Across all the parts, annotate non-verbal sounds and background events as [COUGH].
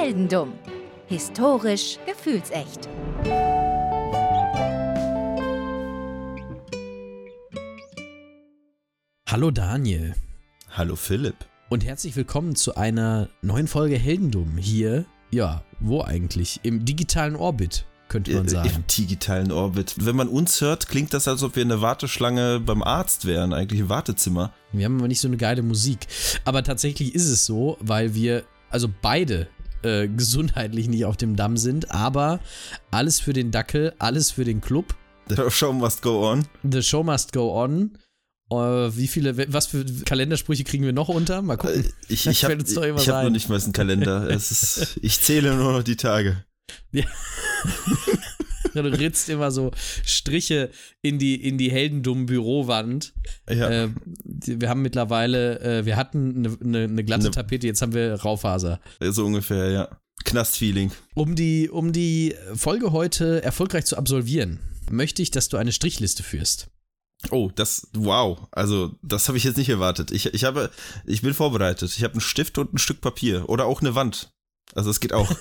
Heldendumm. Historisch gefühlsecht. Hallo Daniel Hallo Philipp. und herzlich willkommen zu einer neuen Folge Heldendumm hier. Ja, wo eigentlich? Im digitalen Orbit, könnte man Äh, sagen. Im digitalen Orbit. Wenn man uns hört, klingt das, als ob wir in der Warteschlange beim Arzt wären, eigentlich im Wartezimmer. Wir haben aber nicht so eine geile Musik. Aber tatsächlich ist es so, weil wir, also beide, äh, gesundheitlich nicht auf dem Damm sind, aber alles für den Dackel, alles für den Club. The show must go on. The show must go on. Äh, wie viele, was für Kalendersprüche kriegen wir noch unter? Mal gucken. Äh, Ich, ich [LAUGHS] habe hab noch nicht mal einen Kalender. Ist, ich zähle nur noch die Tage. [LAUGHS] Du ritzt immer so Striche in die, in die heldendummen Bürowand. Ja. Äh, wir haben mittlerweile, äh, wir hatten eine, eine, eine glatte Ne- Tapete, jetzt haben wir Raufaser. So ungefähr, ja. Knastfeeling. Um die, um die Folge heute erfolgreich zu absolvieren, möchte ich, dass du eine Strichliste führst. Oh, das, wow. Also, das habe ich jetzt nicht erwartet. Ich, ich habe, ich bin vorbereitet. Ich habe einen Stift und ein Stück Papier. Oder auch eine Wand. Also, es geht auch. [LAUGHS]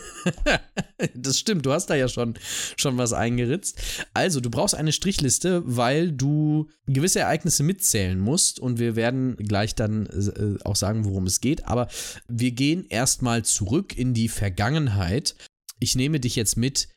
Das stimmt, du hast da ja schon, schon was eingeritzt. Also, du brauchst eine Strichliste, weil du gewisse Ereignisse mitzählen musst und wir werden gleich dann äh, auch sagen, worum es geht. Aber wir gehen erstmal zurück in die Vergangenheit. Ich nehme dich jetzt mit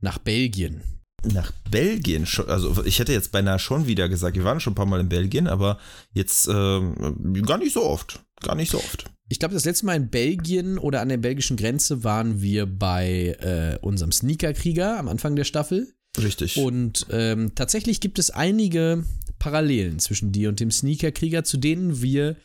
nach Belgien. Nach Belgien, also ich hätte jetzt beinahe schon wieder gesagt, wir waren schon ein paar Mal in Belgien, aber jetzt ähm, gar nicht so oft. Gar nicht so oft. Ich glaube, das letzte Mal in Belgien oder an der belgischen Grenze waren wir bei äh, unserem Sneakerkrieger am Anfang der Staffel. Richtig. Und ähm, tatsächlich gibt es einige Parallelen zwischen dir und dem Sneakerkrieger, zu denen wir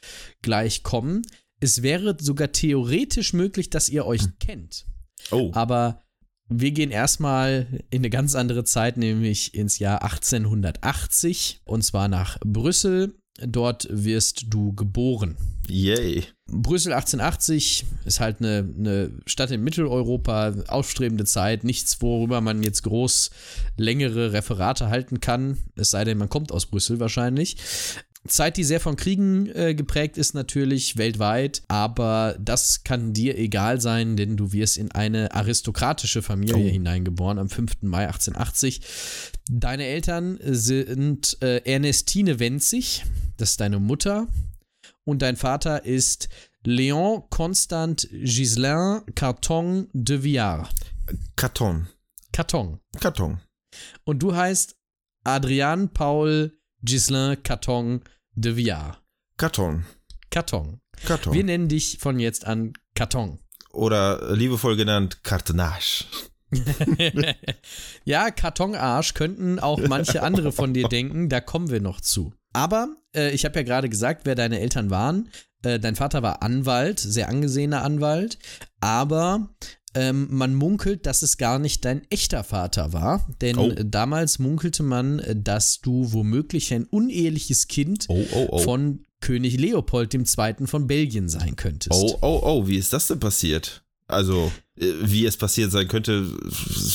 gleich kommen. Es wäre sogar theoretisch möglich, dass ihr euch kennt. oh, Aber wir gehen erstmal in eine ganz andere Zeit, nämlich ins Jahr 1880 und zwar nach Brüssel. Dort wirst du geboren. yay. Brüssel 1880 ist halt eine, eine Stadt in Mitteleuropa, aufstrebende Zeit, nichts, worüber man jetzt groß längere Referate halten kann, es sei denn, man kommt aus Brüssel wahrscheinlich. Zeit, die sehr von Kriegen äh, geprägt ist natürlich weltweit, aber das kann dir egal sein, denn du wirst in eine aristokratische Familie Oh. hineingeboren am 5. Mai 1880. Deine Eltern sind äh, Ernestine Wenzig, das ist deine Mutter, und dein Vater ist Léon Constant Gislain Carton de Villard. Karton. Carton. Karton. Und du heißt Adrian Paul Gislain Carton de Villard. Karton. Carton. Karton. Wir nennen dich von jetzt an Carton. Oder liebevoll genannt Kartonage. [LAUGHS] ja, Kartonarsch könnten auch manche andere von dir [LAUGHS] denken, da kommen wir noch zu. Aber äh, ich habe ja gerade gesagt, wer deine Eltern waren. Äh, dein Vater war Anwalt, sehr angesehener Anwalt, aber ähm, man munkelt, dass es gar nicht dein echter Vater war, denn Oh. damals munkelte man, äh, dass du womöglich ein uneheliches Kind Oh, oh, oh. von König Leopold II. von Belgien sein könntest. oh, oh, oh, wie ist das denn passiert? Also, äh, wie es passiert sein könnte,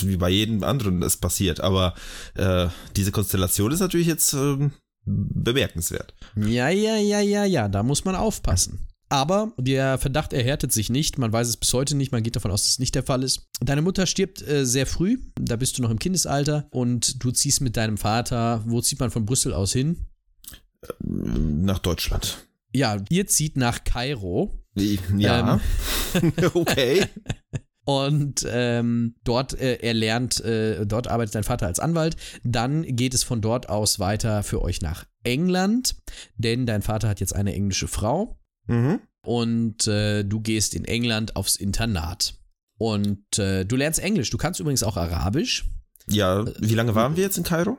wie bei jedem anderen es passiert, aber äh, diese Konstellation ist natürlich jetzt ähm, bemerkenswert. Ja, ja, ja, ja, ja, da muss man aufpassen. Aber der Verdacht erhärtet sich nicht, man weiß es bis heute nicht, man geht davon aus, dass es nicht der Fall ist. Deine Mutter stirbt äh, sehr früh, da bist du noch im Kindesalter und du ziehst mit deinem Vater, wo zieht man von Brüssel aus hin? Nach Deutschland. Ja, ihr zieht nach Kairo Ja. [LAUGHS] okay. [LAUGHS] und ähm, dort äh, er lernt, äh, dort arbeitet dein Vater als Anwalt. Dann geht es von dort aus weiter für euch nach England, denn dein Vater hat jetzt eine englische Frau. Mhm. und äh, du gehst in England aufs Internat. Und äh, du lernst Englisch. Du kannst übrigens auch Arabisch. Ja, wie lange waren wir jetzt in Kairo?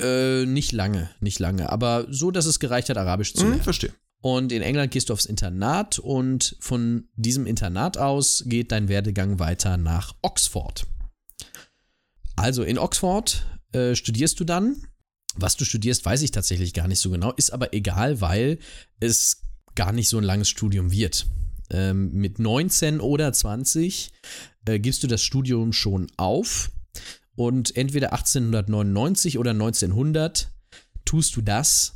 Äh, nicht lange, nicht lange, aber so, dass es gereicht hat, Arabisch zu Hm, lernen. verstehe. Und in England gehst du aufs Internat und von diesem Internat aus geht dein Werdegang weiter nach Oxford. Also in Oxford äh, studierst du dann. Was du studierst, weiß ich tatsächlich gar nicht so genau, ist aber egal, weil es gar nicht so ein langes Studium wird. Ähm, mit 19 oder 20 äh, gibst du das Studium schon auf und entweder 1899 oder 1900 tust du das,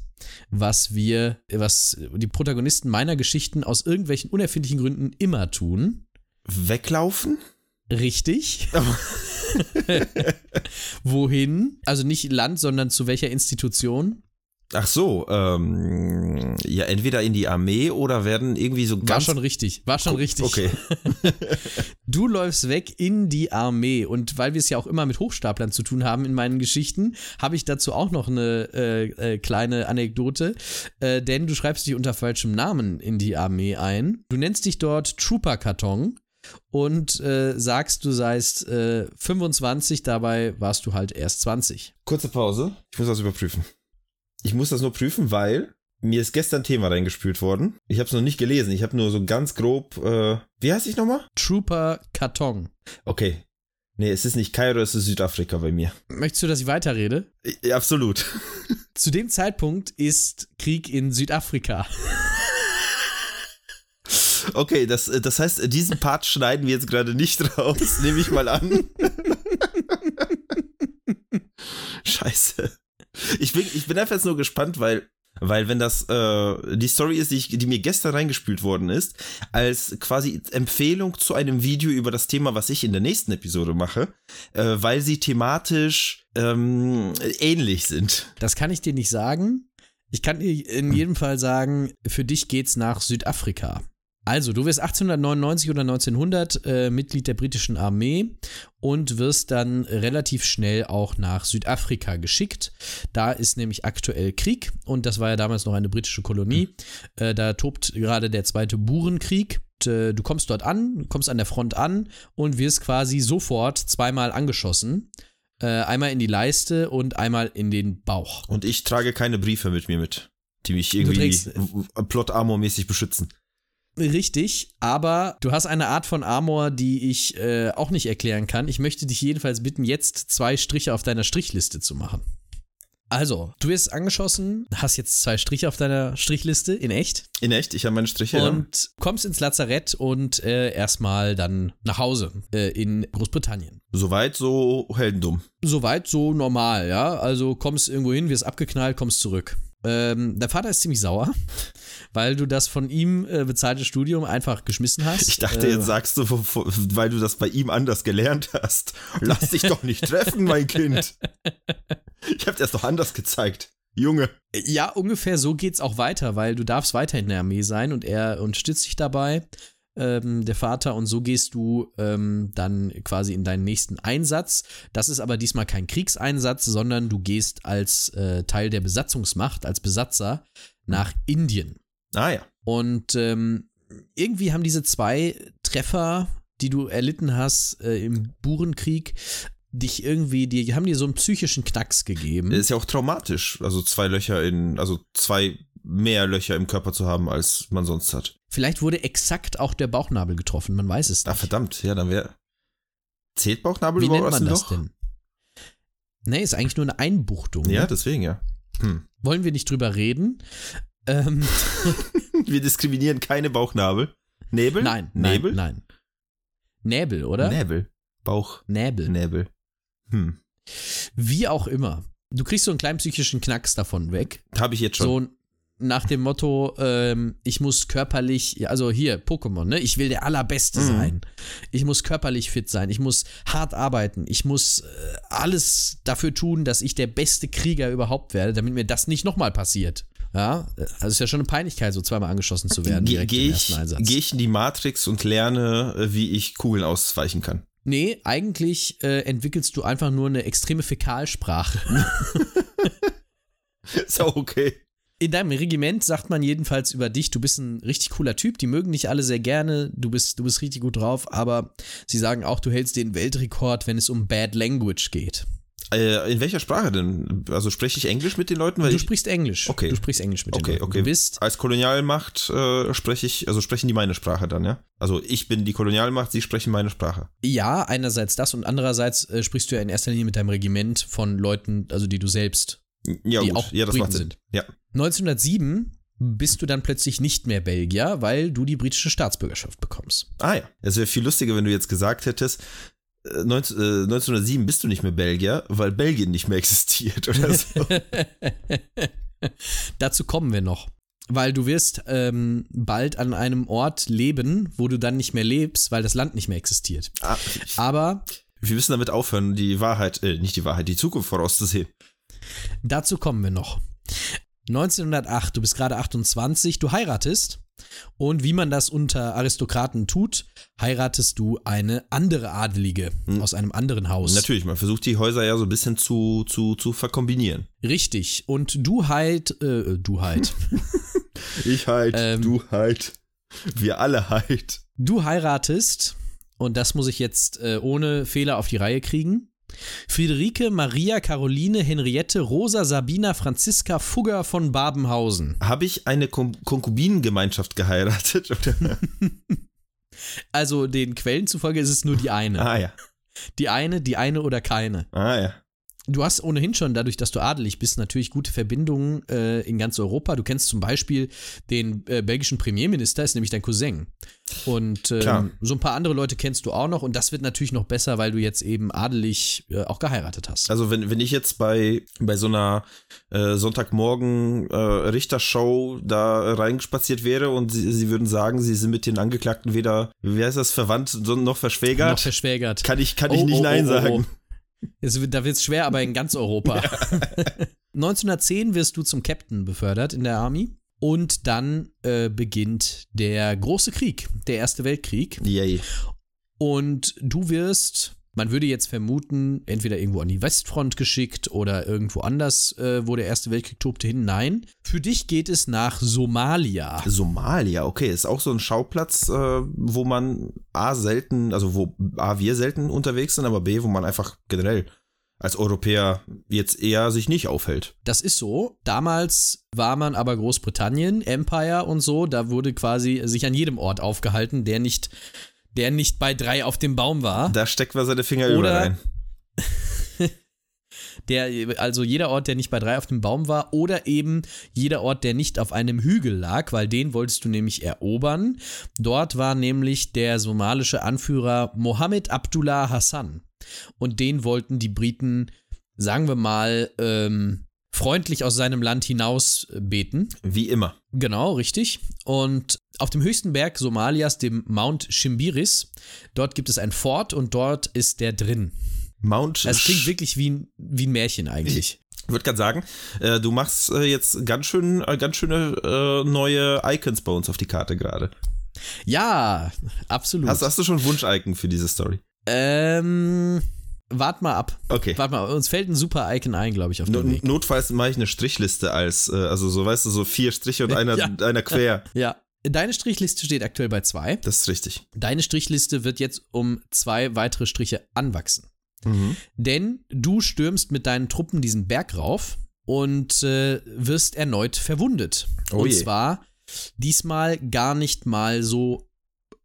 was wir, was die Protagonisten meiner Geschichten aus irgendwelchen unerfindlichen Gründen immer tun. Weglaufen? Richtig. [LAUGHS] Wohin? Also nicht Land, sondern zu welcher Institution? Ach so, ähm, ja, entweder in die Armee oder werden irgendwie so War ganz. schon richtig. War schon richtig. Okay. [LAUGHS] Du läufst weg in die Armee und weil wir es ja auch immer mit Hochstaplern zu tun haben in meinen Geschichten, habe ich dazu auch noch eine äh, äh, kleine Anekdote, äh, denn du schreibst dich unter falschem Namen in die Armee ein. Du nennst dich dort Trooper Karton und äh, sagst, du seist äh, 25, dabei warst du halt erst 20. Kurze Pause. Ich muss das überprüfen. Ich muss das nur prüfen, weil mir ist gestern ein Thema reingespült worden. Ich habe es noch nicht gelesen. Ich habe nur so ganz grob. Äh, wie heißt ich nochmal? Trooper Karton. Okay. Nee, es ist nicht Kairo, es ist Südafrika bei mir. Möchtest du, dass ich weiterrede? Ja, absolut. [LAUGHS] Zu dem Zeitpunkt ist Krieg in Südafrika. Okay, das, äh, das heißt, diesen Part schneiden wir jetzt gerade nicht [LAUGHS] raus, nehme ich mal an. [LAUGHS] Scheiße. Ich bin, ich bin einfach jetzt nur gespannt, weil, weil wenn das äh, die Story ist, die, ich, die mir gestern reingespült worden ist, als quasi Empfehlung zu einem Video über das Thema, was ich in der nächsten Episode mache, äh, weil sie thematisch ähm, ähnlich sind. Das kann ich dir nicht sagen. Ich kann dir in jedem Fall sagen, für dich geht's nach Südafrika. Also, du wirst 1899 oder 1900 äh, Mitglied der britischen Armee und wirst dann relativ schnell auch nach Südafrika geschickt. Da ist nämlich aktuell Krieg und das war ja damals noch eine britische Kolonie. Äh, da tobt gerade der zweite Burenkrieg. Und, äh, du kommst dort an, kommst an der Front an und wirst quasi sofort zweimal angeschossen. Äh, einmal in die Leiste und einmal in den Bauch. Und ich trage keine Briefe mit mir mit, die mich irgendwie trägst- Plot-Armor-mäßig beschützen. Richtig, aber du hast eine Art von Armor, die ich äh, auch nicht erklären kann. Ich möchte dich jedenfalls bitten, jetzt zwei Striche auf deiner Strichliste zu machen. Also, du wirst angeschossen, hast jetzt zwei Striche auf deiner Strichliste, in echt, In echt, ich habe meine Striche. und kommst ins Lazarett und äh, erstmal dann nach Hause äh, in Großbritannien. Soweit so heldendumm. Soweit so normal, ja. Also kommst irgendwo hin, wirst abgeknallt, kommst zurück. Ähm, der Vater ist ziemlich sauer, weil du das von ihm äh, bezahlte Studium einfach geschmissen hast. Ich dachte, Äh, jetzt sagst du, weil du das bei ihm anders gelernt hast. Lass dich doch nicht treffen, mein Kind. Ich hab dir das doch anders gezeigt. Junge. Ja, ungefähr so geht's auch weiter, weil du darfst weiter in der Armee sein und er unterstützt dich dabei, ähm, der Vater, und so gehst du ähm, dann quasi in deinen nächsten Einsatz. Das ist aber diesmal kein Kriegseinsatz, sondern du gehst als äh, Teil der Besatzungsmacht, als Besatzer nach Indien. Ah ja. Und ähm, irgendwie haben diese zwei Treffer, die du erlitten hast äh, im Burenkrieg, dich irgendwie, die haben dir so einen psychischen Knacks gegeben. Ist ja auch traumatisch. Also zwei Löcher in, also zwei mehr Löcher im Körper zu haben, als man sonst hat. Vielleicht wurde exakt auch der Bauchnabel getroffen, man weiß es Ah, nicht. verdammt. Ja, dann wäre. Zählt Bauchnabel Wie nennt überhaupt als man das denn? Nee, ist eigentlich nur eine Einbuchtung. Ja, ne? deswegen ja. Hm. Wollen wir nicht drüber reden? Ähm, [LAUGHS] Wir diskriminieren keine Bauchnabel. Nebel? nein, nein, Nebel? nein. Näbel, oder? Näbel. Bauch. Näbel. Näbel. Hm. Wie auch immer. Du kriegst so einen kleinen psychischen Knacks davon weg. Habe ich jetzt schon. So nach dem Motto, ähm, ich muss körperlich, also hier, Pokémon, ne? Ich will der Allerbeste Mhm. sein. Ich muss körperlich fit sein. Ich muss hart arbeiten. Ich muss äh, alles dafür tun, dass ich der beste Krieger überhaupt werde, damit mir das nicht nochmal passiert. Ja, also ist ja schon eine Peinlichkeit, so zweimal angeschossen zu werden. Gehe ich, geh ich in die Matrix und lerne, äh, wie ich Kugeln ausweichen kann. Nee, eigentlich äh, entwickelst du einfach nur eine extreme Fäkalsprache. [LAUGHS] Ist auch okay. In deinem Regiment sagt man jedenfalls über dich, du bist ein richtig cooler Typ, die mögen dich alle sehr gerne, du bist, du bist richtig gut drauf, aber sie sagen auch, du hältst den Weltrekord, wenn es um Bad Language geht. Äh, in welcher Sprache denn? Also spreche ich Englisch mit den Leuten? Weil Du ich, sprichst Englisch. Okay. Du sprichst Englisch mit den Okay, Leuten. okay. Du bist, als Kolonialmacht äh, spreche ich, also sprechen die meine Sprache dann, ja? Also ich bin die Kolonialmacht, sie sprechen meine Sprache. ja, einerseits das und andererseits äh, sprichst du ja in erster Linie mit deinem Regiment von Leuten, also die du selbst Ja, Die gut. auch ja, das Briten macht Sinn. sind. Ja. 1907 bist du dann plötzlich nicht mehr Belgier, weil du die britische Staatsbürgerschaft bekommst. Ah ja. Es wäre viel lustiger, wenn du jetzt gesagt hättest, 19, äh, 1907 bist du nicht mehr Belgier, weil Belgien nicht mehr [LAUGHS] existiert oder so. [LAUGHS] Dazu kommen wir noch. weil du wirst ähm, bald an einem Ort leben, wo du dann nicht mehr lebst, weil das Land nicht mehr existiert. Ah, Aber wir müssen damit aufhören, die Wahrheit, äh, nicht die Wahrheit, die Zukunft vorauszusehen. dazu kommen wir noch. 1908, du bist gerade 28, du heiratest und wie man das unter Aristokraten tut, heiratest du eine andere Adelige Hm. aus einem anderen Haus. Natürlich, man versucht die Häuser ja so ein bisschen zu, zu, zu verkombinieren. Richtig. Und du heit, äh, du heit. [LAUGHS] Ich halt, Ähm. du halt, wir alle halt. Du heiratest, und das muss ich jetzt äh, ohne Fehler auf die Reihe kriegen. Friederike Maria Caroline Henriette Rosa Sabina Franziska Fugger von Babenhausen. Habe ich eine Kon Konkubinengemeinschaft geheiratet? [LAUGHS] Also den Quellen zufolge ist es nur die eine. ah ja, Die eine, die eine oder keine. ah ja. Du hast ohnehin schon, dadurch, dass du adelig bist, natürlich gute Verbindungen äh, in ganz Europa. Du kennst zum Beispiel den äh, belgischen Premierminister, ist nämlich dein Cousin. Und ähm, so ein paar andere Leute kennst du auch noch. Und das wird natürlich noch besser, weil du jetzt eben adelig äh, auch geheiratet hast. Also wenn, wenn ich jetzt bei, bei so einer äh, Sonntagmorgen äh, Richtershow da reingespaziert wäre und sie, sie würden sagen, sie sind mit den Angeklagten weder, wie heißt das, verwandt, noch verschwägert, noch verschwägert. kann ich, kann ich Oh, nicht oh, Nein oh, oh, sagen. Es wird, da wird es schwer, aber in ganz Europa. 1910 [LAUGHS] wirst du zum Captain befördert in der Army. Und dann äh, beginnt der große Krieg, der Erste Weltkrieg. Yay. Und du wirst, man würde jetzt vermuten, entweder irgendwo an die Westfront geschickt oder irgendwo anders, äh, wo der Erste Weltkrieg tobte, hin. Nein, für dich geht es nach Somalia. Somalia, okay, ist auch so ein Schauplatz, äh, wo man A selten, also wo A wir selten unterwegs sind, aber B, wo man einfach generell als Europäer jetzt eher sich nicht aufhält. Das ist so. Damals war man aber Großbritannien, Empire und so, da wurde quasi sich an jedem Ort aufgehalten, der nicht, der nicht bei drei auf dem Baum war. Da steckt man seine Finger überall rein. [LAUGHS] Der, also jeder Ort, der nicht bei drei auf dem Baum war, oder eben jeder Ort, der nicht auf einem Hügel lag, weil den wolltest du nämlich erobern. Dort war nämlich der somalische Anführer Mohammed Abdullah Hassan. Und den wollten die Briten, sagen wir mal, ähm, freundlich aus seinem Land hinaus äh, beten. Wie immer. Genau, richtig. Und auf dem höchsten Berg Somalias, dem Mount Shimbiris, dort gibt es ein Fort und dort ist der drin. Mount. Es klingt wirklich wie ein, wie ein Märchen eigentlich. Ich würde gerade sagen, äh, du machst äh, jetzt ganz schön, äh, ganz schöne äh, neue Icons bei uns auf die Karte gerade. Ja, absolut. Hast, hast du schon Wunsch-Icon für diese Story? ähm, wart mal ab. Okay. Wart mal, uns fällt ein super Icon ein, glaube ich, auf No, dem Weg. notfalls mache ich eine Strichliste als, äh, also so, weißt du, so vier Striche und [LAUGHS] einer, Ja. einer quer. Ja. Deine Strichliste steht aktuell bei zwei. Das ist richtig. Deine Strichliste wird jetzt um zwei weitere Striche anwachsen. Mhm. Denn du stürmst mit deinen Truppen diesen Berg rauf und äh, wirst erneut verwundet. Oh und je. zwar diesmal gar nicht mal so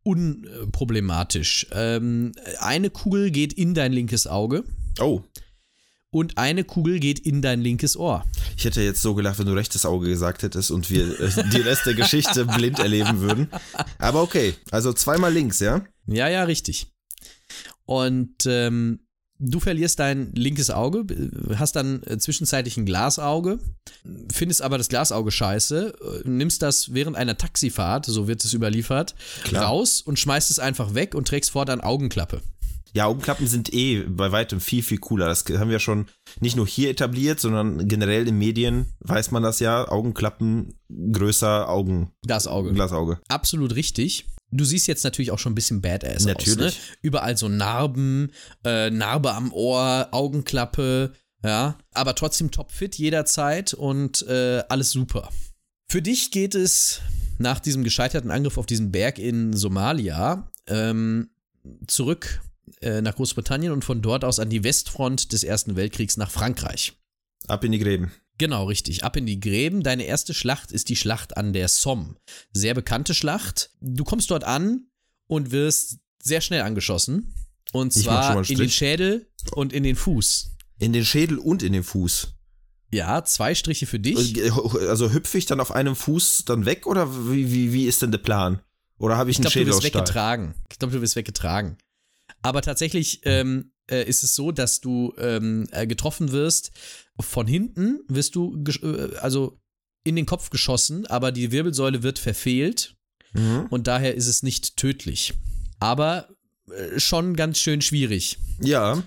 unproblematisch. Ähm, eine Kugel geht in dein linkes Auge Oh, und eine Kugel geht in dein linkes Ohr. ich hätte jetzt so gelacht, wenn du rechtes Auge gesagt hättest und wir äh, die Rest der Geschichte [LAUGHS] blind erleben würden. Aber okay, also zweimal links, ja? Ja, ja, richtig. Und ähm, du verlierst dein linkes Auge, hast dann äh, zwischenzeitlich ein Glasauge, findest aber das Glasauge scheiße, äh, nimmst das während einer Taxifahrt, so wird es überliefert, Klar. raus und schmeißt es einfach weg und trägst fortan Augenklappe. Ja, Augenklappen sind eh bei weitem viel, viel cooler. Das haben wir schon nicht nur hier etabliert, sondern generell in Medien weiß man das ja. Augenklappen größer Augen, Glasauge. Glasauge. Absolut richtig. Du siehst jetzt natürlich auch schon ein bisschen badass aus. Natürlich. Ne? Überall so Narben, äh, Narbe am Ohr, Augenklappe, ja. Aber trotzdem topfit jederzeit und äh, alles super. Für dich geht es nach diesem gescheiterten Angriff auf diesen Berg in Somalia ähm, zurück äh, nach Großbritannien und von dort aus an die Westfront des Ersten Weltkriegs nach Frankreich. Ab in die Gräben. Genau, richtig. Ab in die Gräben. Deine erste Schlacht ist die Schlacht an der Somme. Sehr bekannte Schlacht. Du kommst dort an und wirst sehr schnell angeschossen. Und Ich zwar in den. Schädel und in den Fuß. In den Schädel und in den Fuß. Ja, zwei Striche für dich. Also hüpfe ich dann auf einem Fuß dann weg oder wie, wie, wie ist denn der Plan? Oder habe ich, Ich einen glaube, du Schädel wirst aus Stahl? weggetragen. Ich glaube, du wirst weggetragen. Aber tatsächlich ähm, äh, ist es so, dass du ähm, äh, getroffen wirst. Von hinten wirst du, äh, also in den Kopf geschossen, aber die Wirbelsäule wird verfehlt Mhm. und daher ist es nicht tödlich. Aber äh, schon ganz schön schwierig. Ja,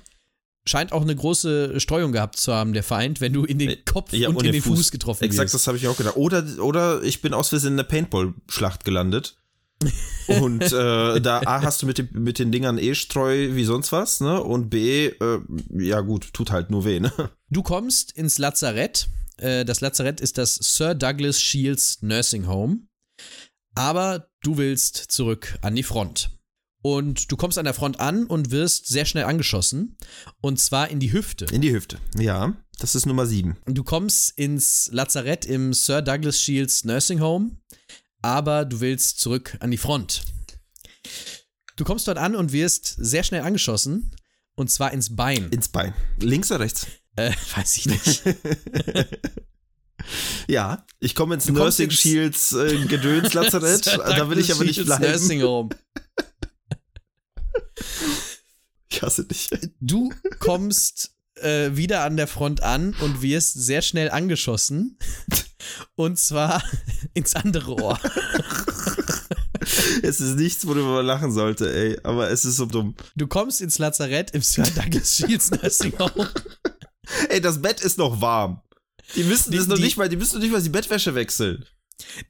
Scheint auch eine große Streuung gehabt zu haben, der Feind, wenn du in den Kopf ja und in den Fuß, getroffen Exakt, wirst. das habe ich auch gedacht. Oder, oder ich bin aus Versehen in einer Paintball-Schlacht gelandet. Und äh, da A hast du mit, dem, mit den Dingern eh Streu wie sonst was, ne? Und B, äh, ja gut, tut halt nur weh, ne? Du kommst ins Lazarett. Äh, Das Lazarett ist das Sir Douglas Shields Nursing Home. Aber du willst zurück an die Front. Und du kommst an der Front an und wirst sehr schnell angeschossen. Und zwar in die Hüfte. In die Hüfte. Ja, das ist Nummer sieben. Du kommst ins Lazarett im Sir Douglas Shields Nursing Home, aber du willst zurück an die Front. Du kommst dort an und wirst sehr schnell angeschossen. Und zwar ins Bein. Ins Bein. Links oder rechts? Äh, [LAUGHS] weiß ich nicht. [LAUGHS] Ja, ich komme ins Du Nursing ins- Shields äh, Gedöns Lazarett. [LAUGHS] Da will ich aber nicht bleiben. Nursing Home. Ich hasse dich. Du kommst äh, wieder an der Front an und wirst sehr schnell angeschossen. Und zwar [LAUGHS] ins andere Ohr. [LAUGHS] Es ist nichts, worüber man lachen sollte, ey. Aber es ist so dumm. Du kommst ins Lazarett im Sir Douglas Shields Nursing Home. Ey, das Bett ist noch warm. Die müssen Die- das noch die- nicht mal, die müssen noch nicht mal die Bettwäsche wechseln.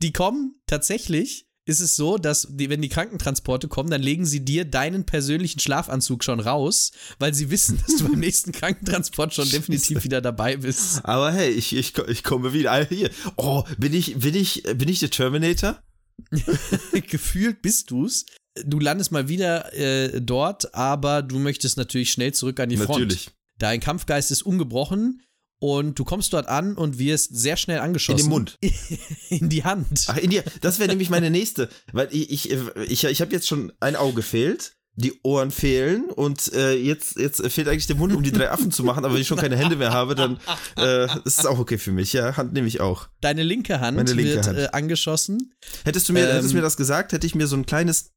Die kommen tatsächlich. Ist es so, dass die, wenn die Krankentransporte kommen, dann legen sie dir deinen persönlichen Schlafanzug schon raus, weil sie wissen, dass du beim [LAUGHS] nächsten Krankentransport schon definitiv wieder dabei bist. Aber hey, ich, ich, ich komme wieder. Ah, Hier. Oh, bin ich, bin ich, bin ich der Terminator? [LAUGHS] Gefühlt bist du's. Du landest mal wieder äh, dort, aber du möchtest natürlich schnell zurück an die Front. Natürlich. Dein Kampfgeist ist ungebrochen und du kommst dort an und wirst sehr schnell In angeschossen. den Mund. [LAUGHS] In die Hand. Ach, in die, das wäre nämlich meine nächste. Weil ich, ich, ich, ich habe jetzt schon ein Auge fehlt. Die Ohren fehlen und äh, jetzt, jetzt fehlt eigentlich der Mund, um die drei Affen zu machen. Aber wenn ich schon keine Hände mehr habe, dann äh, ist es auch okay für mich. Ja, Hand nehme ich auch. Deine linke Hand Meine linke wird Hand. Äh, angeschossen. Hättest du mir, Ähm, hättest du mir das gesagt, hätte ich mir so ein kleines,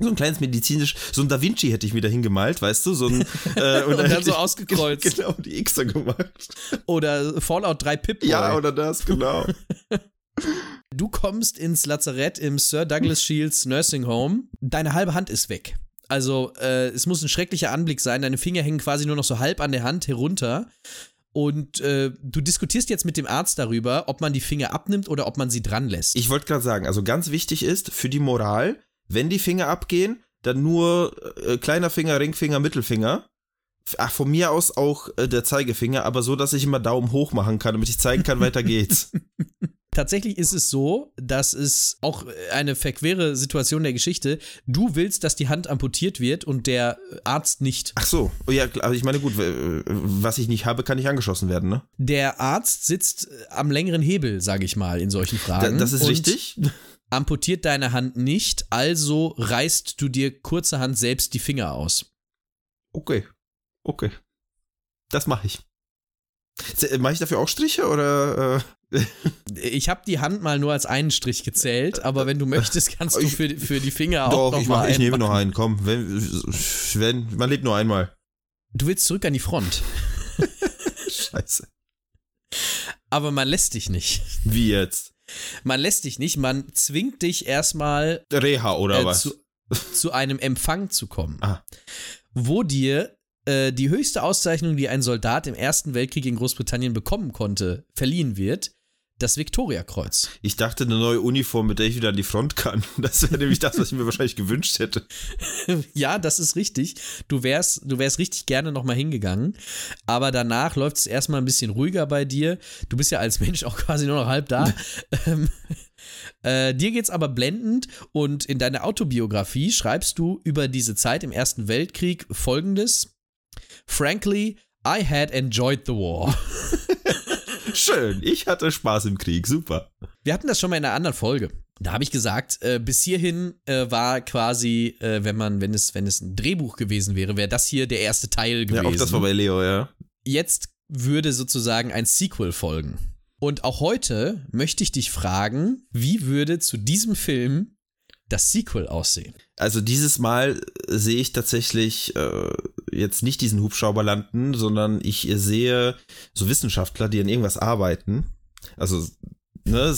so ein kleines medizinisch, so ein Da Vinci hätte ich mir da hingemalt, weißt du, so ein [LAUGHS] äh, Und dann hätte so ich- ausgekreuzt. [LAUGHS] Genau, die Xer gemacht. Oder Fallout 3 Pip. Ja, oder das, genau. [LAUGHS] Du kommst ins Lazarett im Sir Douglas Shields Nursing Home. Deine halbe Hand ist weg. Also, äh, es muss ein schrecklicher Anblick sein. Deine Finger hängen quasi nur noch so halb an der Hand herunter. Und äh, du diskutierst jetzt mit dem Arzt darüber, ob man die Finger abnimmt oder ob man sie dran lässt. Ich wollte gerade sagen, also ganz wichtig ist für die Moral, wenn die Finger abgehen, dann nur äh, kleiner Finger, Ringfinger, Mittelfinger. Ach, von mir aus auch äh, der Zeigefinger, aber so, dass ich immer Daumen hoch machen kann, damit ich zeigen kann, weiter geht's. [LAUGHS] Tatsächlich ist es so, dass es auch eine verquere Situation der Geschichte. Du willst, dass die Hand amputiert wird und der Arzt nicht. Ach so, oh ja, aber ich meine, gut, was ich nicht habe, kann nicht angeschossen werden, ne? Der Arzt sitzt am längeren Hebel, sage ich mal, in solchen Fragen. das ist richtig. [LAUGHS] Amputiert deine Hand nicht, also reißt du dir kurzerhand selbst die Finger aus. Okay, okay. Das mache ich. Mache ich dafür auch Striche oder? Äh? Ich habe die Hand mal nur als einen Strich gezählt, aber wenn du möchtest, kannst du Ich- für, für die Finger auch Doch, noch ich, mal mach, ich einen nehme noch einen, komm. Wenn, wenn, man lebt nur einmal. Du willst zurück an die Front, [LAUGHS] Scheiße. aber man lässt dich nicht. Wie jetzt? Man lässt dich nicht, man zwingt dich erstmal Reha oder äh, was? zu, zu einem Empfang zu kommen, Ah. wo dir äh, die höchste Auszeichnung, die ein Soldat im Ersten Weltkrieg in Großbritannien bekommen konnte, verliehen wird, das Viktoriakreuz. Ich dachte, eine neue Uniform, mit der ich wieder an die Front kann. [LAUGHS] Das wäre nämlich das, was ich mir wahrscheinlich gewünscht hätte. [LAUGHS] ja, das ist richtig. Du wärst, du wärst richtig gerne nochmal hingegangen. Aber danach läuft es erstmal ein bisschen ruhiger bei dir. Du bist ja als Mensch auch quasi nur noch halb da. [LAUGHS] ähm, äh, dir geht's aber blendend und in deiner Autobiografie schreibst du über diese Zeit im Ersten Weltkrieg folgendes. Frankly, I had enjoyed the war. Schön, ich hatte Spaß im Krieg, super. Wir hatten das schon mal in einer anderen Folge. Da habe ich gesagt, äh, bis hierhin äh, war quasi, äh, wenn man, wenn es, wenn es ein Drehbuch gewesen wäre, wäre das hier der erste Teil gewesen. Ja, auch das war bei Leo, ja. Jetzt würde sozusagen ein Sequel folgen. Und auch heute möchte ich dich fragen, wie würde zu diesem Film das Sequel aussehen? Also dieses Mal sehe ich tatsächlich äh, jetzt nicht diesen Hubschrauber landen, sondern ich sehe so Wissenschaftler, die an irgendwas arbeiten. Also ne,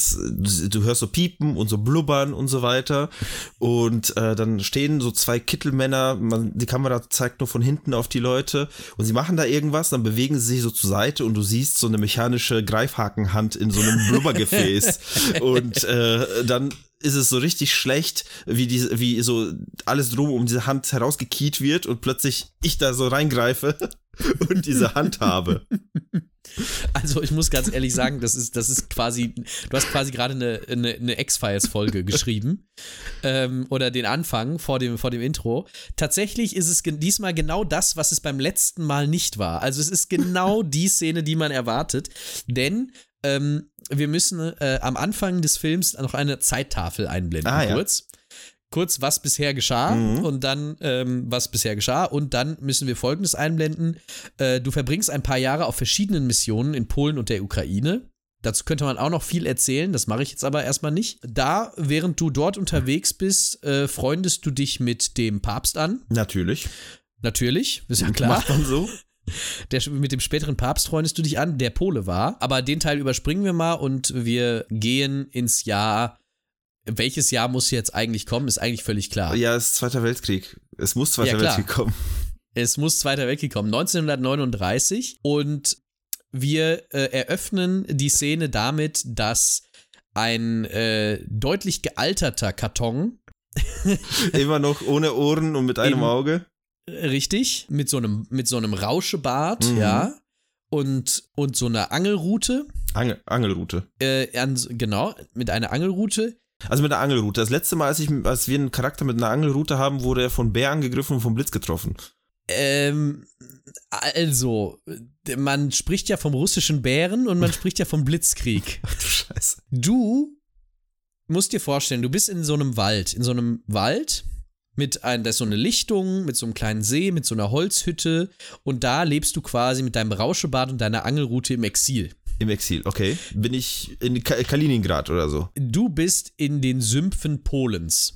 du hörst so piepen und so blubbern und so weiter. Und äh, dann stehen so zwei Kittelmänner, man, die Kamera zeigt nur von hinten auf die Leute und sie machen da irgendwas, dann bewegen sie sich so zur Seite und du siehst so eine mechanische Greifhakenhand in so einem [LAUGHS] Blubbergefäß. und äh, dann ist es so richtig schlecht, wie die, wie so alles drum um diese Hand herausgekiet wird und plötzlich ich da so reingreife [LAUGHS] und diese Hand habe. Also ich muss ganz ehrlich sagen, das ist, das ist quasi, du hast quasi gerade eine, eine, eine X-Files-Folge [LAUGHS] geschrieben ähm, oder den Anfang vor dem, vor dem Intro. Tatsächlich ist es diesmal genau das, was es beim letzten Mal nicht war. Also es ist genau die Szene, die man erwartet, denn ähm, wir müssen äh, am Anfang des Films noch eine Zeittafel einblenden, Ah, ja. kurz. Kurz, was bisher geschah Mhm. und dann, ähm, was bisher geschah. Und dann müssen wir Folgendes einblenden. Äh, du verbringst ein paar Jahre auf verschiedenen Missionen in Polen und der Ukraine. Dazu könnte man auch noch viel erzählen, das mache ich jetzt aber erstmal nicht. Da, während du dort unterwegs bist, äh, freundest du dich mit dem Papst an. Natürlich. Natürlich, ist ja klar. Macht man so. [LAUGHS] Der, mit dem späteren Papst freundest du dich an, der Pole war. Aber den Teil überspringen wir mal und wir gehen ins Jahr. Welches Jahr muss jetzt eigentlich kommen, ist eigentlich völlig klar. Ja, es ist Zweiter Weltkrieg. Es muss Zweiter Ja. Weltkrieg kommen. Es muss Zweiter Weltkrieg kommen, 1939. Und wir äh, eröffnen die Szene damit, dass ein äh, deutlich gealterter Karton, [LAUGHS] Immer noch ohne Ohren und mit einem Eben. Auge. Richtig, mit so einem, mit so einem Rauschebart, Mhm. ja, und, und so einer Angelrute, Angel, Angelrute. äh, an, genau, mit einer Angelrute, Also mit einer Angelrute. Das letzte Mal, als, ich, als wir einen Charakter mit einer Angelrute haben, wurde er von Bär angegriffen und vom Blitz getroffen. Ähm, also, man spricht ja vom russischen Bären und man [LAUGHS] spricht ja vom Blitzkrieg. Ach du Scheiße. Du musst dir vorstellen, du bist in so einem Wald, in so einem Wald mit ein, da ist so eine Lichtung, mit so einem kleinen See, mit so einer Holzhütte und da lebst du quasi mit deinem Rauschebad und deiner Angelrute im Exil. Im Exil, okay. Bin ich in Ka Kaliningrad oder so. Du bist in den Sümpfen Polens.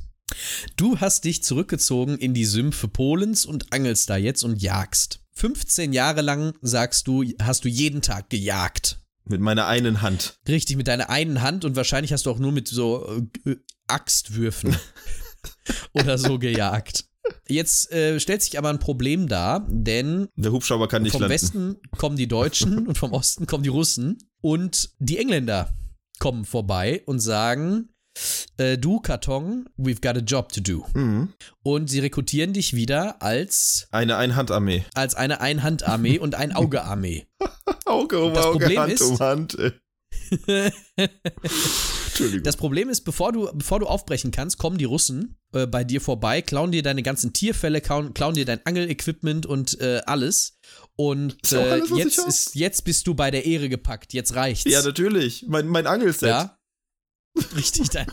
Du hast dich zurückgezogen in die Sümpfe Polens und angelst da jetzt und jagst. 15 Jahre lang, sagst du, hast du jeden Tag gejagt. Mit meiner einen Hand. Richtig, mit deiner einen Hand und wahrscheinlich hast du auch nur mit so äh, Axtwürfen [LAUGHS] oder so gejagt. Jetzt äh, stellt sich aber ein Problem dar, denn Der Hubschrauber kann nicht vom landen. Westen kommen die Deutschen [LAUGHS] und vom Osten kommen die Russen und die Engländer kommen vorbei und sagen, äh, du Karton, we've got a job to do. Mhm. Und sie rekrutieren dich wieder als, Eine Einhandarmee. als eine Einhandarmee und ein Augearmee. [LAUGHS] Auge um Das Auge, Problem Hand ist- um Hand. [LAUGHS] Das Problem ist, bevor du, bevor du aufbrechen kannst, kommen die Russen äh, bei dir vorbei, klauen dir deine ganzen Tierfälle, klauen, klauen dir dein Angelequipment und äh, alles. Und äh, alles, jetzt, ist, jetzt bist du bei der Ehre gepackt. Jetzt reicht's. ja, natürlich. Mein, mein Angelset. Ja. Richtig, dein,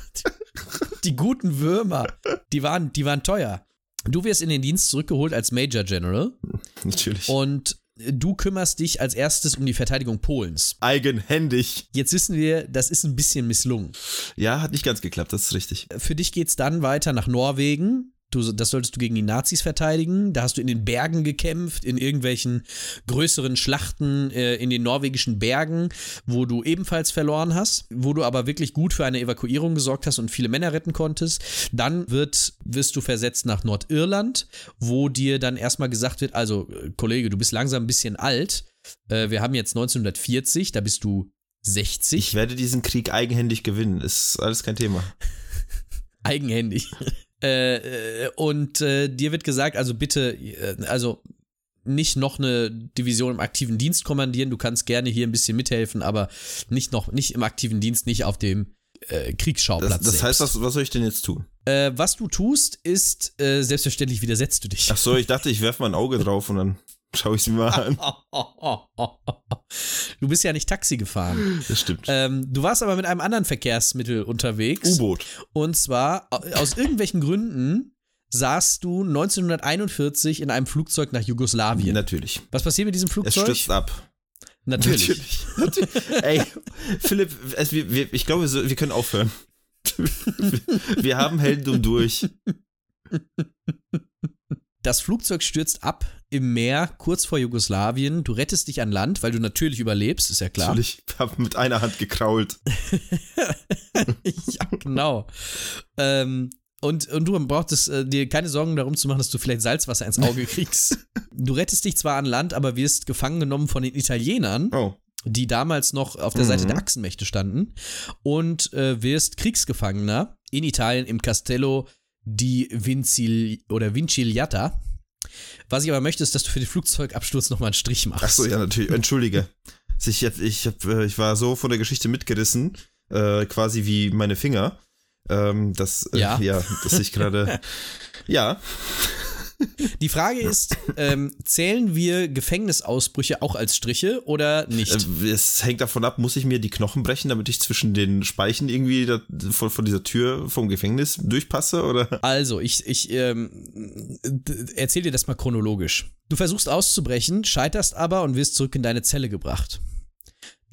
[LAUGHS] die guten Würmer, die waren, die waren teuer. Du wirst in den Dienst zurückgeholt als Major General Natürlich. und du kümmerst dich als erstes um die Verteidigung Polens. Eigenhändig. Jetzt wissen wir, das ist ein bisschen misslungen. Ja, hat nicht ganz geklappt, das ist richtig. Für dich geht's dann weiter nach Norwegen. Du, das solltest du gegen die Nazis verteidigen. Da hast du in den Bergen gekämpft, in irgendwelchen größeren Schlachten äh, in den norwegischen Bergen, wo du ebenfalls verloren hast, wo du aber wirklich gut für eine Evakuierung gesorgt hast und viele Männer retten konntest. Dann wird, wirst du versetzt nach Nordirland, wo dir dann erstmal gesagt wird, also äh, Kollege, du bist langsam ein bisschen alt. Äh, wir haben jetzt 1940, da bist du 60. Ich werde diesen Krieg eigenhändig gewinnen. Ist alles kein Thema. [LAUGHS] eigenhändig. Äh, äh, und äh, dir wird gesagt, also bitte, äh, also nicht noch eine Division im aktiven Dienst kommandieren. Du kannst gerne hier ein bisschen mithelfen, aber nicht noch, nicht im aktiven Dienst, nicht auf dem äh, Kriegsschauplatz. Das, das heißt, was, was soll ich denn jetzt tun? äh, was du tust, ist äh, selbstverständlich widersetzt du dich. Ach so, ich dachte, ich werfe mal ein Auge drauf und dann schaue ich sie mal an. [LAUGHS] Du bist ja nicht Taxi gefahren. Das stimmt. Ähm, du warst aber mit einem anderen Verkehrsmittel unterwegs. U-Boot. Und zwar, au- aus irgendwelchen Gründen, saßt du 1941 in einem Flugzeug nach Jugoslawien. Natürlich. Was passiert mit diesem Es Flugzeug? stürzt ab. Natürlich. Natürlich. Ey, Philipp, es, wir, wir, ich glaube, wir können aufhören. [LAUGHS] Wir haben Heldentum durch. Das Flugzeug stürzt ab im Meer kurz vor Jugoslawien. Du rettest dich an Land, weil du natürlich überlebst, ist ja klar. Natürlich, ich habe mit einer Hand gekrault. [LAUGHS] ja, genau. Ähm, und, und du brauchtest äh, dir keine Sorgen darum zu machen, dass du vielleicht Salzwasser ins Auge kriegst. du rettest dich zwar an Land, aber wirst gefangen genommen von den Italienern. Oh. Die damals noch auf der Mhm. Seite der Achsenmächte standen und äh, wirst Kriegsgefangener in Italien im Castello di Vincil oder Vinciliata. Was ich aber möchte, ist, dass du für den Flugzeugabsturz nochmal einen Strich machst. Ach so, ja, natürlich. Entschuldige. [LAUGHS] Ich, hab, ich, hab, äh, ich war so von der Geschichte mitgerissen, äh, quasi wie meine Finger, ähm, dass, äh, Ja. ja, dass ich gerade. [LAUGHS] ja, Die Frage ist, ähm, zählen wir Gefängnisausbrüche auch als Striche oder nicht? äh, es hängt davon ab, muss ich mir die Knochen brechen, damit ich zwischen den Speichen irgendwie da, von, von dieser Tür vom Gefängnis durchpasse? Oder? Also, ich, ich ähm, erzähl dir das mal chronologisch. Du versuchst auszubrechen, scheiterst aber und wirst zurück in deine Zelle gebracht.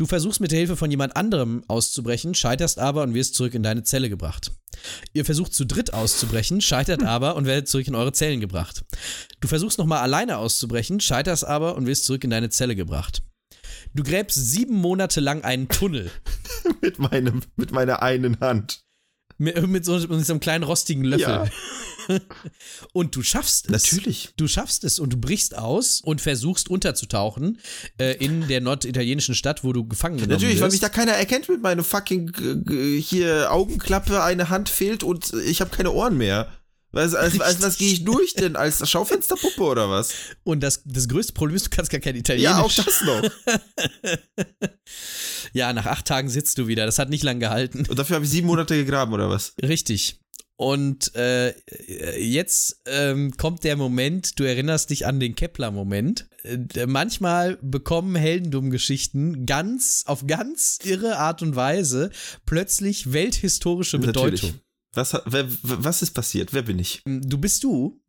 Du versuchst mit der Hilfe von jemand anderem auszubrechen, scheiterst aber und wirst zurück in deine Zelle gebracht. Ihr versucht zu dritt auszubrechen, scheitert aber und werdet zurück in eure Zellen gebracht. Du versuchst nochmal alleine auszubrechen, scheiterst aber und wirst zurück in deine Zelle gebracht. Du gräbst sieben Monate lang einen Tunnel [LAUGHS] mit, meinem, mit meiner einen Hand. mit, mit, so, mit so einem kleinen rostigen Löffel. Ja. [LAUGHS] [LAUGHS] Und du schaffst es. Natürlich. Du schaffst es und du brichst aus und versuchst unterzutauchen äh, in der norditalienischen Stadt, wo du gefangen genommen Natürlich, weil mich da keiner erkennt mit meinem fucking äh, hier Augenklappe, eine Hand fehlt und ich habe keine Ohren mehr. Was, als, als was gehe ich durch denn? Als Schaufensterpuppe oder was? und das, das größte Problem ist, du kannst gar kein Italienisch. Ja, auch das noch. [LAUGHS] Ja, nach acht Tagen sitzt du wieder. Das hat nicht lang gehalten. Und dafür habe ich sieben Monate gegraben oder was? Richtig. Und äh, jetzt ähm, kommt der Moment, du erinnerst dich an den Kepler-Moment. Äh, manchmal bekommen Heldendumm-Geschichten ganz, auf ganz irre Art und Weise plötzlich welthistorische Bedeutung. Natürlich. Was, wer, was ist passiert? Wer bin ich? Du bist du.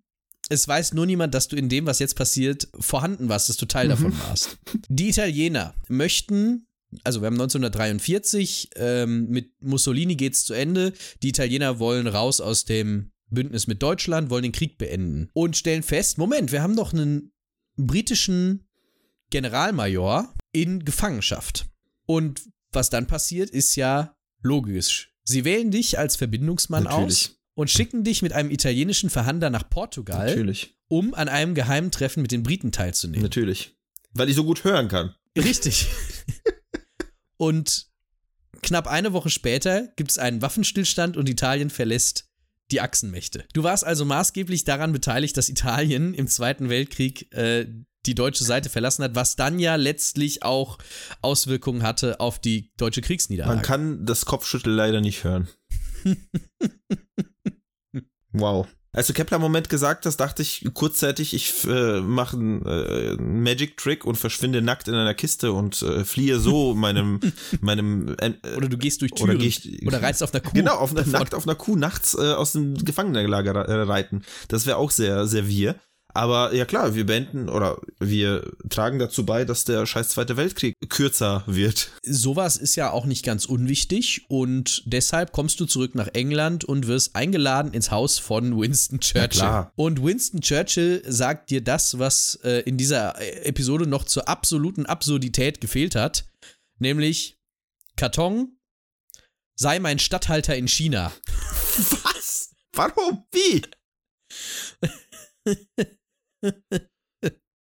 Es weiß nur niemand, dass du in dem, was jetzt passiert, vorhanden warst, dass du Teil davon warst. Die Italiener möchten, also wir haben 1943, ähm, mit Mussolini geht's zu Ende. Die Italiener wollen raus aus dem Bündnis mit Deutschland, wollen den Krieg beenden und stellen fest: Moment, wir haben doch einen britischen Generalmajor in Gefangenschaft. Und was dann passiert, ist ja logisch. Sie wählen dich als Verbindungsmann Natürlich. aus und schicken dich mit einem italienischen Verhandler nach Portugal, Natürlich. um an einem geheimen Treffen mit den Briten teilzunehmen. Natürlich. Weil ich so gut hören kann. Richtig. [LAUGHS] und knapp eine Woche später gibt es einen Waffenstillstand und Italien verlässt die Achsenmächte. Du warst also maßgeblich daran beteiligt, dass Italien im Zweiten Weltkrieg äh, die deutsche Seite verlassen hat, was dann ja letztlich auch Auswirkungen hatte auf die deutsche Kriegsniederlage. Man kann das Kopfschüttel leider nicht hören. [LAUGHS] wow. Als du Kepler-Moment gesagt hast, dachte ich kurzzeitig, ich äh, mache einen äh, Magic Trick und verschwinde nackt in einer Kiste und äh, fliehe so [LAUGHS] meinem meinem äh, oder du gehst durch oder Türen geh ich- oder reitst auf einer Kuh. Genau, auf einer, nackt auf einer Kuh nachts äh, aus dem Gefangenenlager äh, reiten. Das wäre auch sehr, sehr wir. Aber ja klar, wir beenden oder wir tragen dazu bei, dass der scheiß Zweite Weltkrieg kürzer wird. sowas ist ja auch nicht ganz unwichtig und deshalb kommst du zurück nach England und wirst eingeladen ins Haus von Winston Churchill. Und Winston Churchill sagt dir das, was äh, in dieser äh, Episode noch zur absoluten Absurdität gefehlt hat, nämlich Karton sei mein Statthalter in China. [LAUGHS] Was? Warum? Wie? [LAUGHS] [LAUGHS]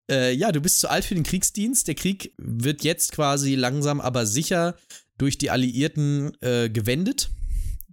Äh, ja, du bist zu alt für den Kriegsdienst. Der Krieg wird jetzt quasi langsam aber sicher durch die Alliierten äh, gewendet.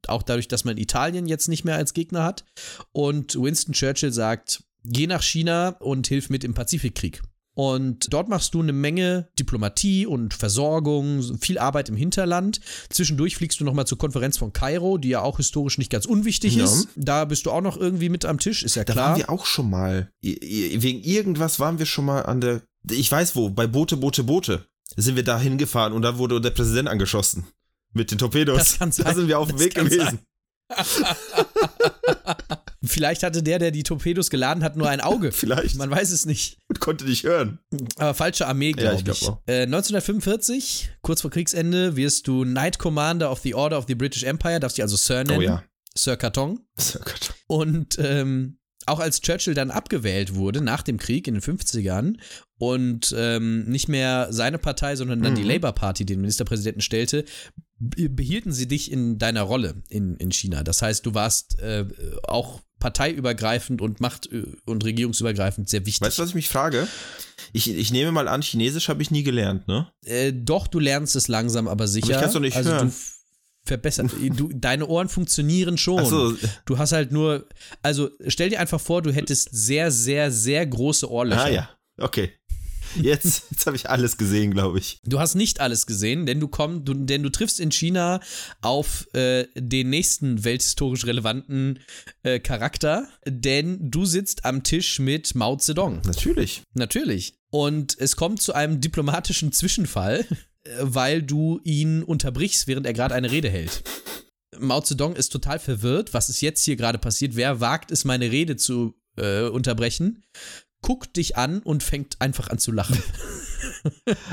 Auch dadurch, dass man Italien jetzt nicht mehr als Gegner hat. Und Winston Churchill sagt, geh nach China und hilf mit im Pazifikkrieg. Und dort machst du eine Menge Diplomatie und Versorgung, so viel Arbeit im Hinterland. Zwischendurch fliegst du nochmal zur Konferenz von Kairo, die ja auch historisch nicht ganz unwichtig Ja. ist. Da bist du auch noch irgendwie mit am Tisch, ist ja Da klar. waren wir auch schon mal. Wegen irgendwas waren wir schon mal an der. Ich weiß wo, bei Boote, Boote, Boote. Sind wir da hingefahren und da wurde der Präsident angeschossen. Mit den Torpedos. Das kann Da sein. sind wir auf dem Weg gewesen. [LAUGHS] Vielleicht hatte der, der die Torpedos geladen hat, nur ein Auge. [LAUGHS] Vielleicht. Man weiß es nicht. Und konnte nicht hören. Aber falsche Armee, Ja, glaube ich ich. glaub auch. Äh, 1945, kurz vor Kriegsende, wirst du Knight Commander of the Order of the British Empire, darfst dich also Sir nennen. Oh ja. Sir Carton. Oh Gott. Und ähm, auch als Churchill dann abgewählt wurde nach dem Krieg in den 50ern und ähm, nicht mehr seine Partei, sondern dann Mhm. die Labour Party den Ministerpräsidenten stellte, be- behielten sie dich in deiner Rolle in, in China. Das heißt, du warst äh, auch parteiübergreifend und macht- und regierungsübergreifend sehr wichtig. Weißt du, was ich mich frage? Ich, ich nehme mal an, Chinesisch habe ich nie gelernt, ne? Äh, doch, du lernst es langsam, aber sicher. Aber ich kann's doch nicht also hören. du verbessert, [LAUGHS] du, deine Ohren funktionieren schon. Achso, Du hast halt nur, also stell dir einfach vor, du hättest sehr, sehr, sehr große Ohrlöcher. ah ja, okay. Jetzt, jetzt habe ich alles gesehen, glaube ich. Du hast nicht alles gesehen, denn du komm, du, denn du triffst in China auf äh, den nächsten welthistorisch relevanten äh, Charakter, denn du sitzt am Tisch mit Mao Zedong. Natürlich. Natürlich. Und es kommt zu einem diplomatischen Zwischenfall, äh, weil du ihn unterbrichst, während er gerade eine Rede hält. Mao Zedong ist total verwirrt, was ist jetzt hier gerade passiert, wer wagt es, meine Rede zu äh, unterbrechen, guckt dich an und fängt einfach an zu lachen. [LAUGHS]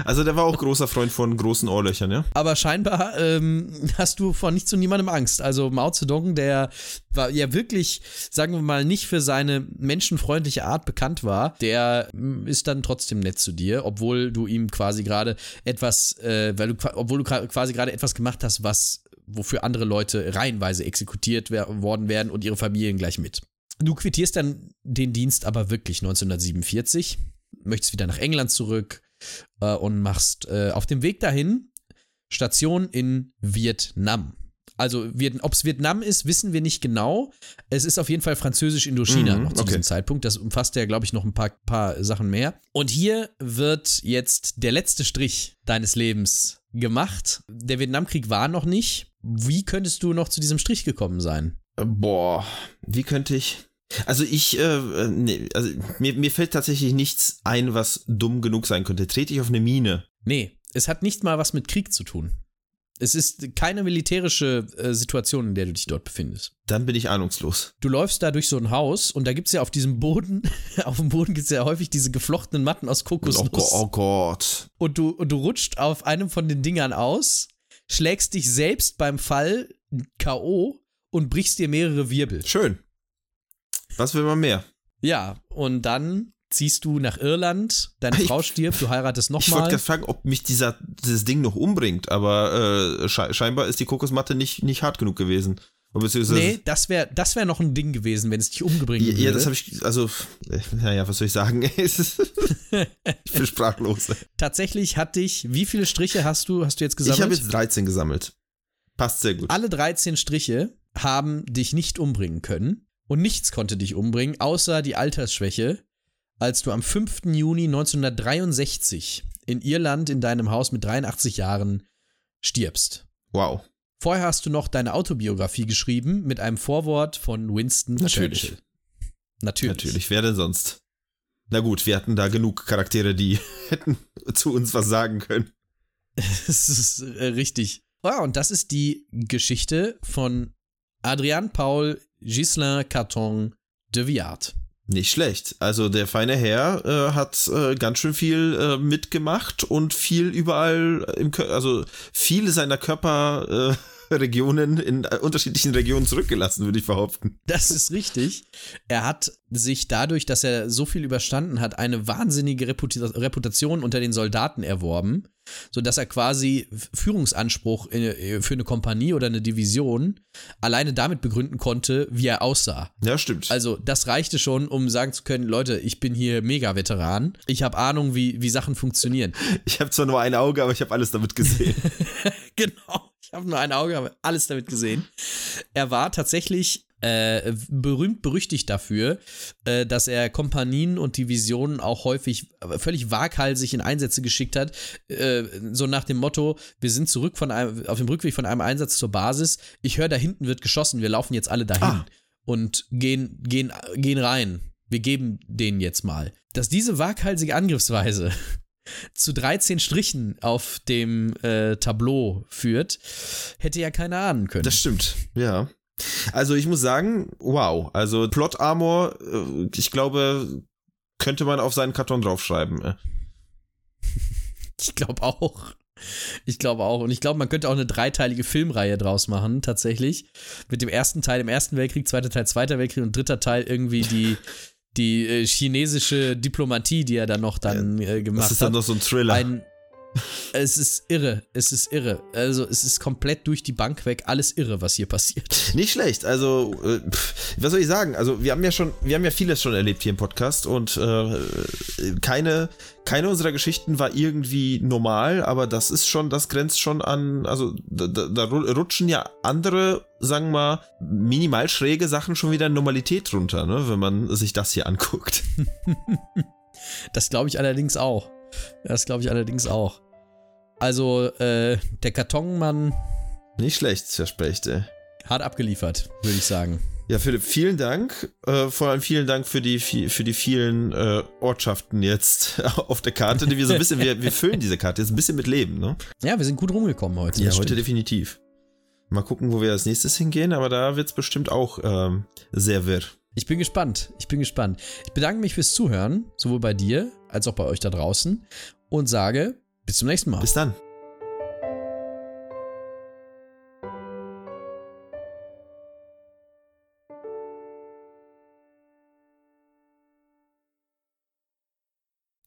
Also der war auch großer Freund von großen Ohrlöchern, ja? Aber scheinbar ähm, hast du vor nichts und niemandem Angst. Also Mao Zedong, der war ja wirklich, sagen wir mal, nicht für seine menschenfreundliche Art bekannt war, der mm, ist dann trotzdem nett zu dir, obwohl du ihm quasi gerade etwas, äh, weil du, obwohl du quasi gerade etwas gemacht hast, was wofür andere Leute reihenweise exekutiert worden wären und ihre Familien gleich mit. Du quittierst dann den Dienst aber wirklich 1947, möchtest wieder nach England zurück äh, und machst äh, auf dem Weg dahin Station in Vietnam. Also, ob es Vietnam ist, wissen wir nicht genau. Es ist auf jeden Fall Französisch-Indochina Mhm, noch zu okay. diesem Zeitpunkt. Das umfasst ja, glaube ich, noch ein paar, paar Sachen mehr. Und hier wird jetzt der letzte Strich deines Lebens gemacht. Der Vietnamkrieg war noch nicht. Wie könntest du noch zu diesem Strich gekommen sein? Boah, wie könnte ich. Also ich, äh, nee, also mir, mir fällt tatsächlich nichts ein, was dumm genug sein könnte. Trete ich auf eine Mine? Nee, es hat nicht mal was mit Krieg zu tun. Es ist keine militärische äh, Situation, in der du dich dort befindest. Dann bin ich ahnungslos. Du läufst da durch so ein Haus und da gibt es ja auf diesem Boden, [LAUGHS] auf dem Boden gibt es ja häufig diese geflochtenen Matten aus Oh, Kokosnuss. Go oh Gott. Und du, und du rutscht auf einem von den Dingern aus, schlägst dich selbst beim Fall K.O. und brichst dir mehrere Wirbel. Schön. Was will man mehr? Ja, und dann ziehst du nach Irland, deine Ich- Frau stirbt, du heiratest Ich wollte nochmal. gerade fragen, ob mich dieser, dieses Ding noch umbringt, aber äh, sche scheinbar ist die Kokosmatte nicht, nicht hart genug gewesen. Nee, das wäre das wär noch ein Ding gewesen, wenn es dich umgebringen ja, würde. ja, das habe ich, also, äh, naja, was soll ich sagen? [LAUGHS] Ich bin sprachlos. [LAUGHS] Tatsächlich hat dich, wie viele Striche hast du, hast du jetzt Ich gesammelt? habe jetzt 13 gesammelt. Passt sehr gut. Alle 13 Striche haben dich nicht umbringen können und nichts konnte dich umbringen, außer die Altersschwäche, als du am 5. Juni 1963 in Irland in deinem Haus mit 83 Jahren stirbst. Wow. Vorher hast du noch deine Autobiografie geschrieben mit einem Vorwort von Winston Natürlich. Churchill. Natürlich. Natürlich, wer denn sonst? Na gut, wir hatten da genug Charaktere, die [LAUGHS] hätten zu uns was sagen können. [LAUGHS] Das ist äh, richtig. Ja, und das ist die Geschichte von Adrian Paul Ghislain Carton de Viard. Nicht schlecht. Also der feine Herr äh, hat äh, ganz schön viel äh, mitgemacht und viel überall im Kör also viele seiner Körperregionen äh, [LAUGHS] Regionen in äh, unterschiedlichen Regionen zurückgelassen, würde ich behaupten. Das ist richtig. Er hat sich dadurch, dass er so viel überstanden hat, eine wahnsinnige Reputa Reputation unter den Soldaten erworben, sodass er quasi Führungsanspruch äh, für eine Kompanie oder eine Division alleine damit begründen konnte, wie er aussah. Ja, stimmt. Also, das reichte schon, um sagen zu können, Leute, ich bin hier Mega-Veteran. Ich habe Ahnung, wie, wie Sachen funktionionieren. [LAUGHS] ich habe zwar nur ein Auge, aber ich habe alles damit gesehen. [LAUGHS] genau. Ich habe nur ein Auge, aber alles damit gesehen. Er war tatsächlich äh, berühmt berüchtigt dafür, äh, dass er Kompanien und Divisionen auch häufig äh, völlig waghalsig in Einsätze geschickt hat. Äh, so nach dem Motto: Wir sind zurück von einem, auf dem Rückweg von einem Einsatz zur Basis. Ich höre, da hinten wird geschossen. Wir laufen jetzt alle dahin Ah. und gehen, gehen, gehen rein. Wir geben denen jetzt mal. Dass diese waghalsige Angriffsweise zu 13 Strichen auf dem äh, Tableau führt, hätte ja keiner ahnen können. Das stimmt, ja. Also ich muss sagen, wow. Also Plot Armor, äh, ich glaube, könnte man auf seinen Karton draufschreiben. äh. [LAUGHS] ich glaube auch. Ich glaube auch. Und ich glaube, man könnte auch eine dreiteilige Filmreihe draus machen, tatsächlich. Mit dem ersten Teil im Ersten Weltkrieg, zweiter Teil Zweiter Weltkrieg und dritter Teil irgendwie die, [LAUGHS] die äh, chinesische Diplomatie, die er dann noch dann äh, gemacht hat. Das ist dann noch so ein Thriller. Ein, es ist irre, es ist irre. Also es ist komplett durch die Bank weg, alles irre, was hier passiert. Nicht schlecht. Also, äh, pff, was soll ich sagen? Also, wir haben ja schon, wir haben ja vieles schon erlebt hier im Podcast und äh, keine, keine unserer Geschichten war irgendwie normal, aber das ist schon, das grenzt schon an, also da, da rutschen ja andere, sagen wir mal, minimal schräge Sachen schon wieder in Normalität runter, ne, wenn man sich das hier anguckt. [LAUGHS] das glaube ich allerdings auch. Das glaube ich allerdings auch. Also, äh, der Kartonmann. Nicht schlecht, Herr Spechte. Hart abgeliefert, würde ich sagen. Ja, Philipp, vielen Dank. Äh, vor allem vielen Dank für die, für die vielen äh, Ortschaften jetzt [LAUGHS] auf der Karte, die wir so ein bisschen, wir, wir füllen diese Karte jetzt ein bisschen mit Leben, ne? Ja, wir sind gut rumgekommen heute. Ja, heute definitiv. Mal gucken, wo wir als nächstes hingehen, aber da wird es bestimmt auch ähm, sehr wirr. Ich bin gespannt. Ich bin gespannt. Ich bedanke mich fürs Zuhören, sowohl bei dir als auch bei euch da draußen und sage bis zum nächsten Mal. Bis dann.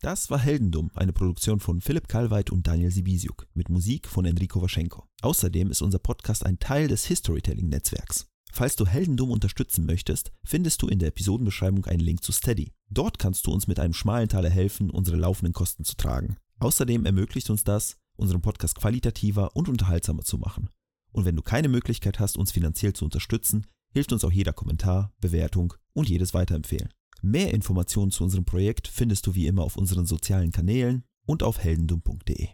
Das war Heldendum, eine Produktion von Philipp Kalweit und Daniel Sibisiuk mit Musik von Enrico Waschenko. Außerdem ist unser Podcast ein Teil des Historytelling-Netzwerks. Falls du Heldendum unterstützen möchtest, findest du in der Episodenbeschreibung einen Link zu Steady. Dort kannst du uns mit einem schmalen Taler helfen, unsere laufenden Kosten zu tragen. Außerdem ermöglicht uns das, unseren Podcast qualitativer und unterhaltsamer zu machen. Und wenn du keine Möglichkeit hast, uns finanziell zu unterstützen, hilft uns auch jeder Kommentar, Bewertung und jedes Weiterempfehlen. Mehr Informationen zu unserem Projekt findest du wie immer auf unseren sozialen Kanälen und auf heldendum.de.